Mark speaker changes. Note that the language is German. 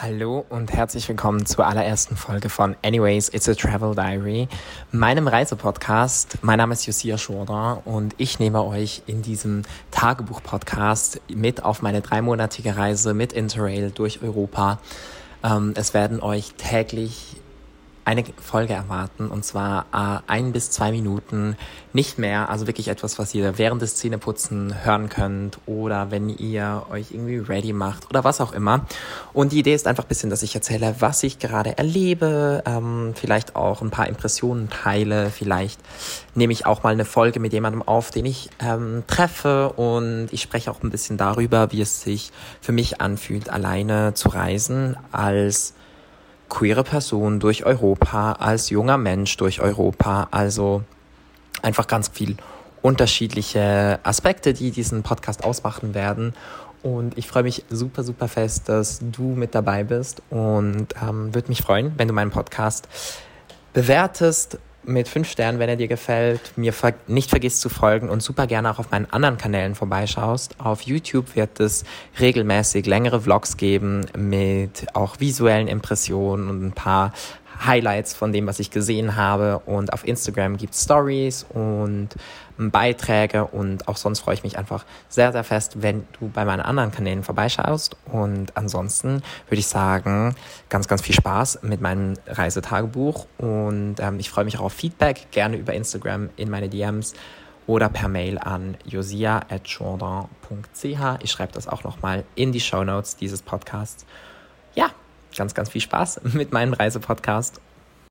Speaker 1: Hallo und herzlich willkommen zur allerersten Folge von Anyways, It's a Travel Diary, meinem Reisepodcast. Mein Name ist Josia Jourdan und ich nehme euch in diesem Tagebuch-Podcast mit auf meine dreimonatige Reise mit Interrail durch Europa. Ähm, es werden euch täglich eine Folge erwarten und zwar äh, ein bis zwei Minuten, nicht mehr. Also wirklich etwas, was ihr während des Zähneputzen hören könnt oder wenn ihr euch irgendwie ready macht oder was auch immer. Und die Idee ist einfach ein bisschen, dass ich erzähle, was ich gerade erlebe, ähm, vielleicht auch ein paar Impressionen teile, vielleicht nehme ich auch mal eine Folge mit jemandem auf, den ich ähm, treffe und ich spreche auch ein bisschen darüber, wie es sich für mich anfühlt, alleine zu reisen als queere Person durch Europa, als junger Mensch durch Europa. Also einfach ganz viel unterschiedliche Aspekte, die diesen Podcast ausmachen werden. Und ich freue mich super, super fest, dass du mit dabei bist und ähm, würde mich freuen, wenn du meinen Podcast bewertest mit fünf Sternen, wenn er dir gefällt, mir ver nicht vergisst zu folgen und super gerne auch auf meinen anderen Kanälen vorbeischaust. Auf YouTube wird es regelmäßig längere Vlogs geben mit auch visuellen Impressionen und ein paar Highlights von dem, was ich gesehen habe. Und auf Instagram gibt es Stories und Beiträge. Und auch sonst freue ich mich einfach sehr, sehr fest, wenn du bei meinen anderen Kanälen vorbeischaust. Und ansonsten würde ich sagen, ganz, ganz viel Spaß mit meinem Reisetagebuch. Und ähm, ich freue mich auch auf Feedback, gerne über Instagram in meine DMs oder per Mail an josia.jourdan.ch. Ich schreibe das auch nochmal in die Show Notes dieses Podcasts. Ganz, ganz viel Spaß mit meinem Reisepodcast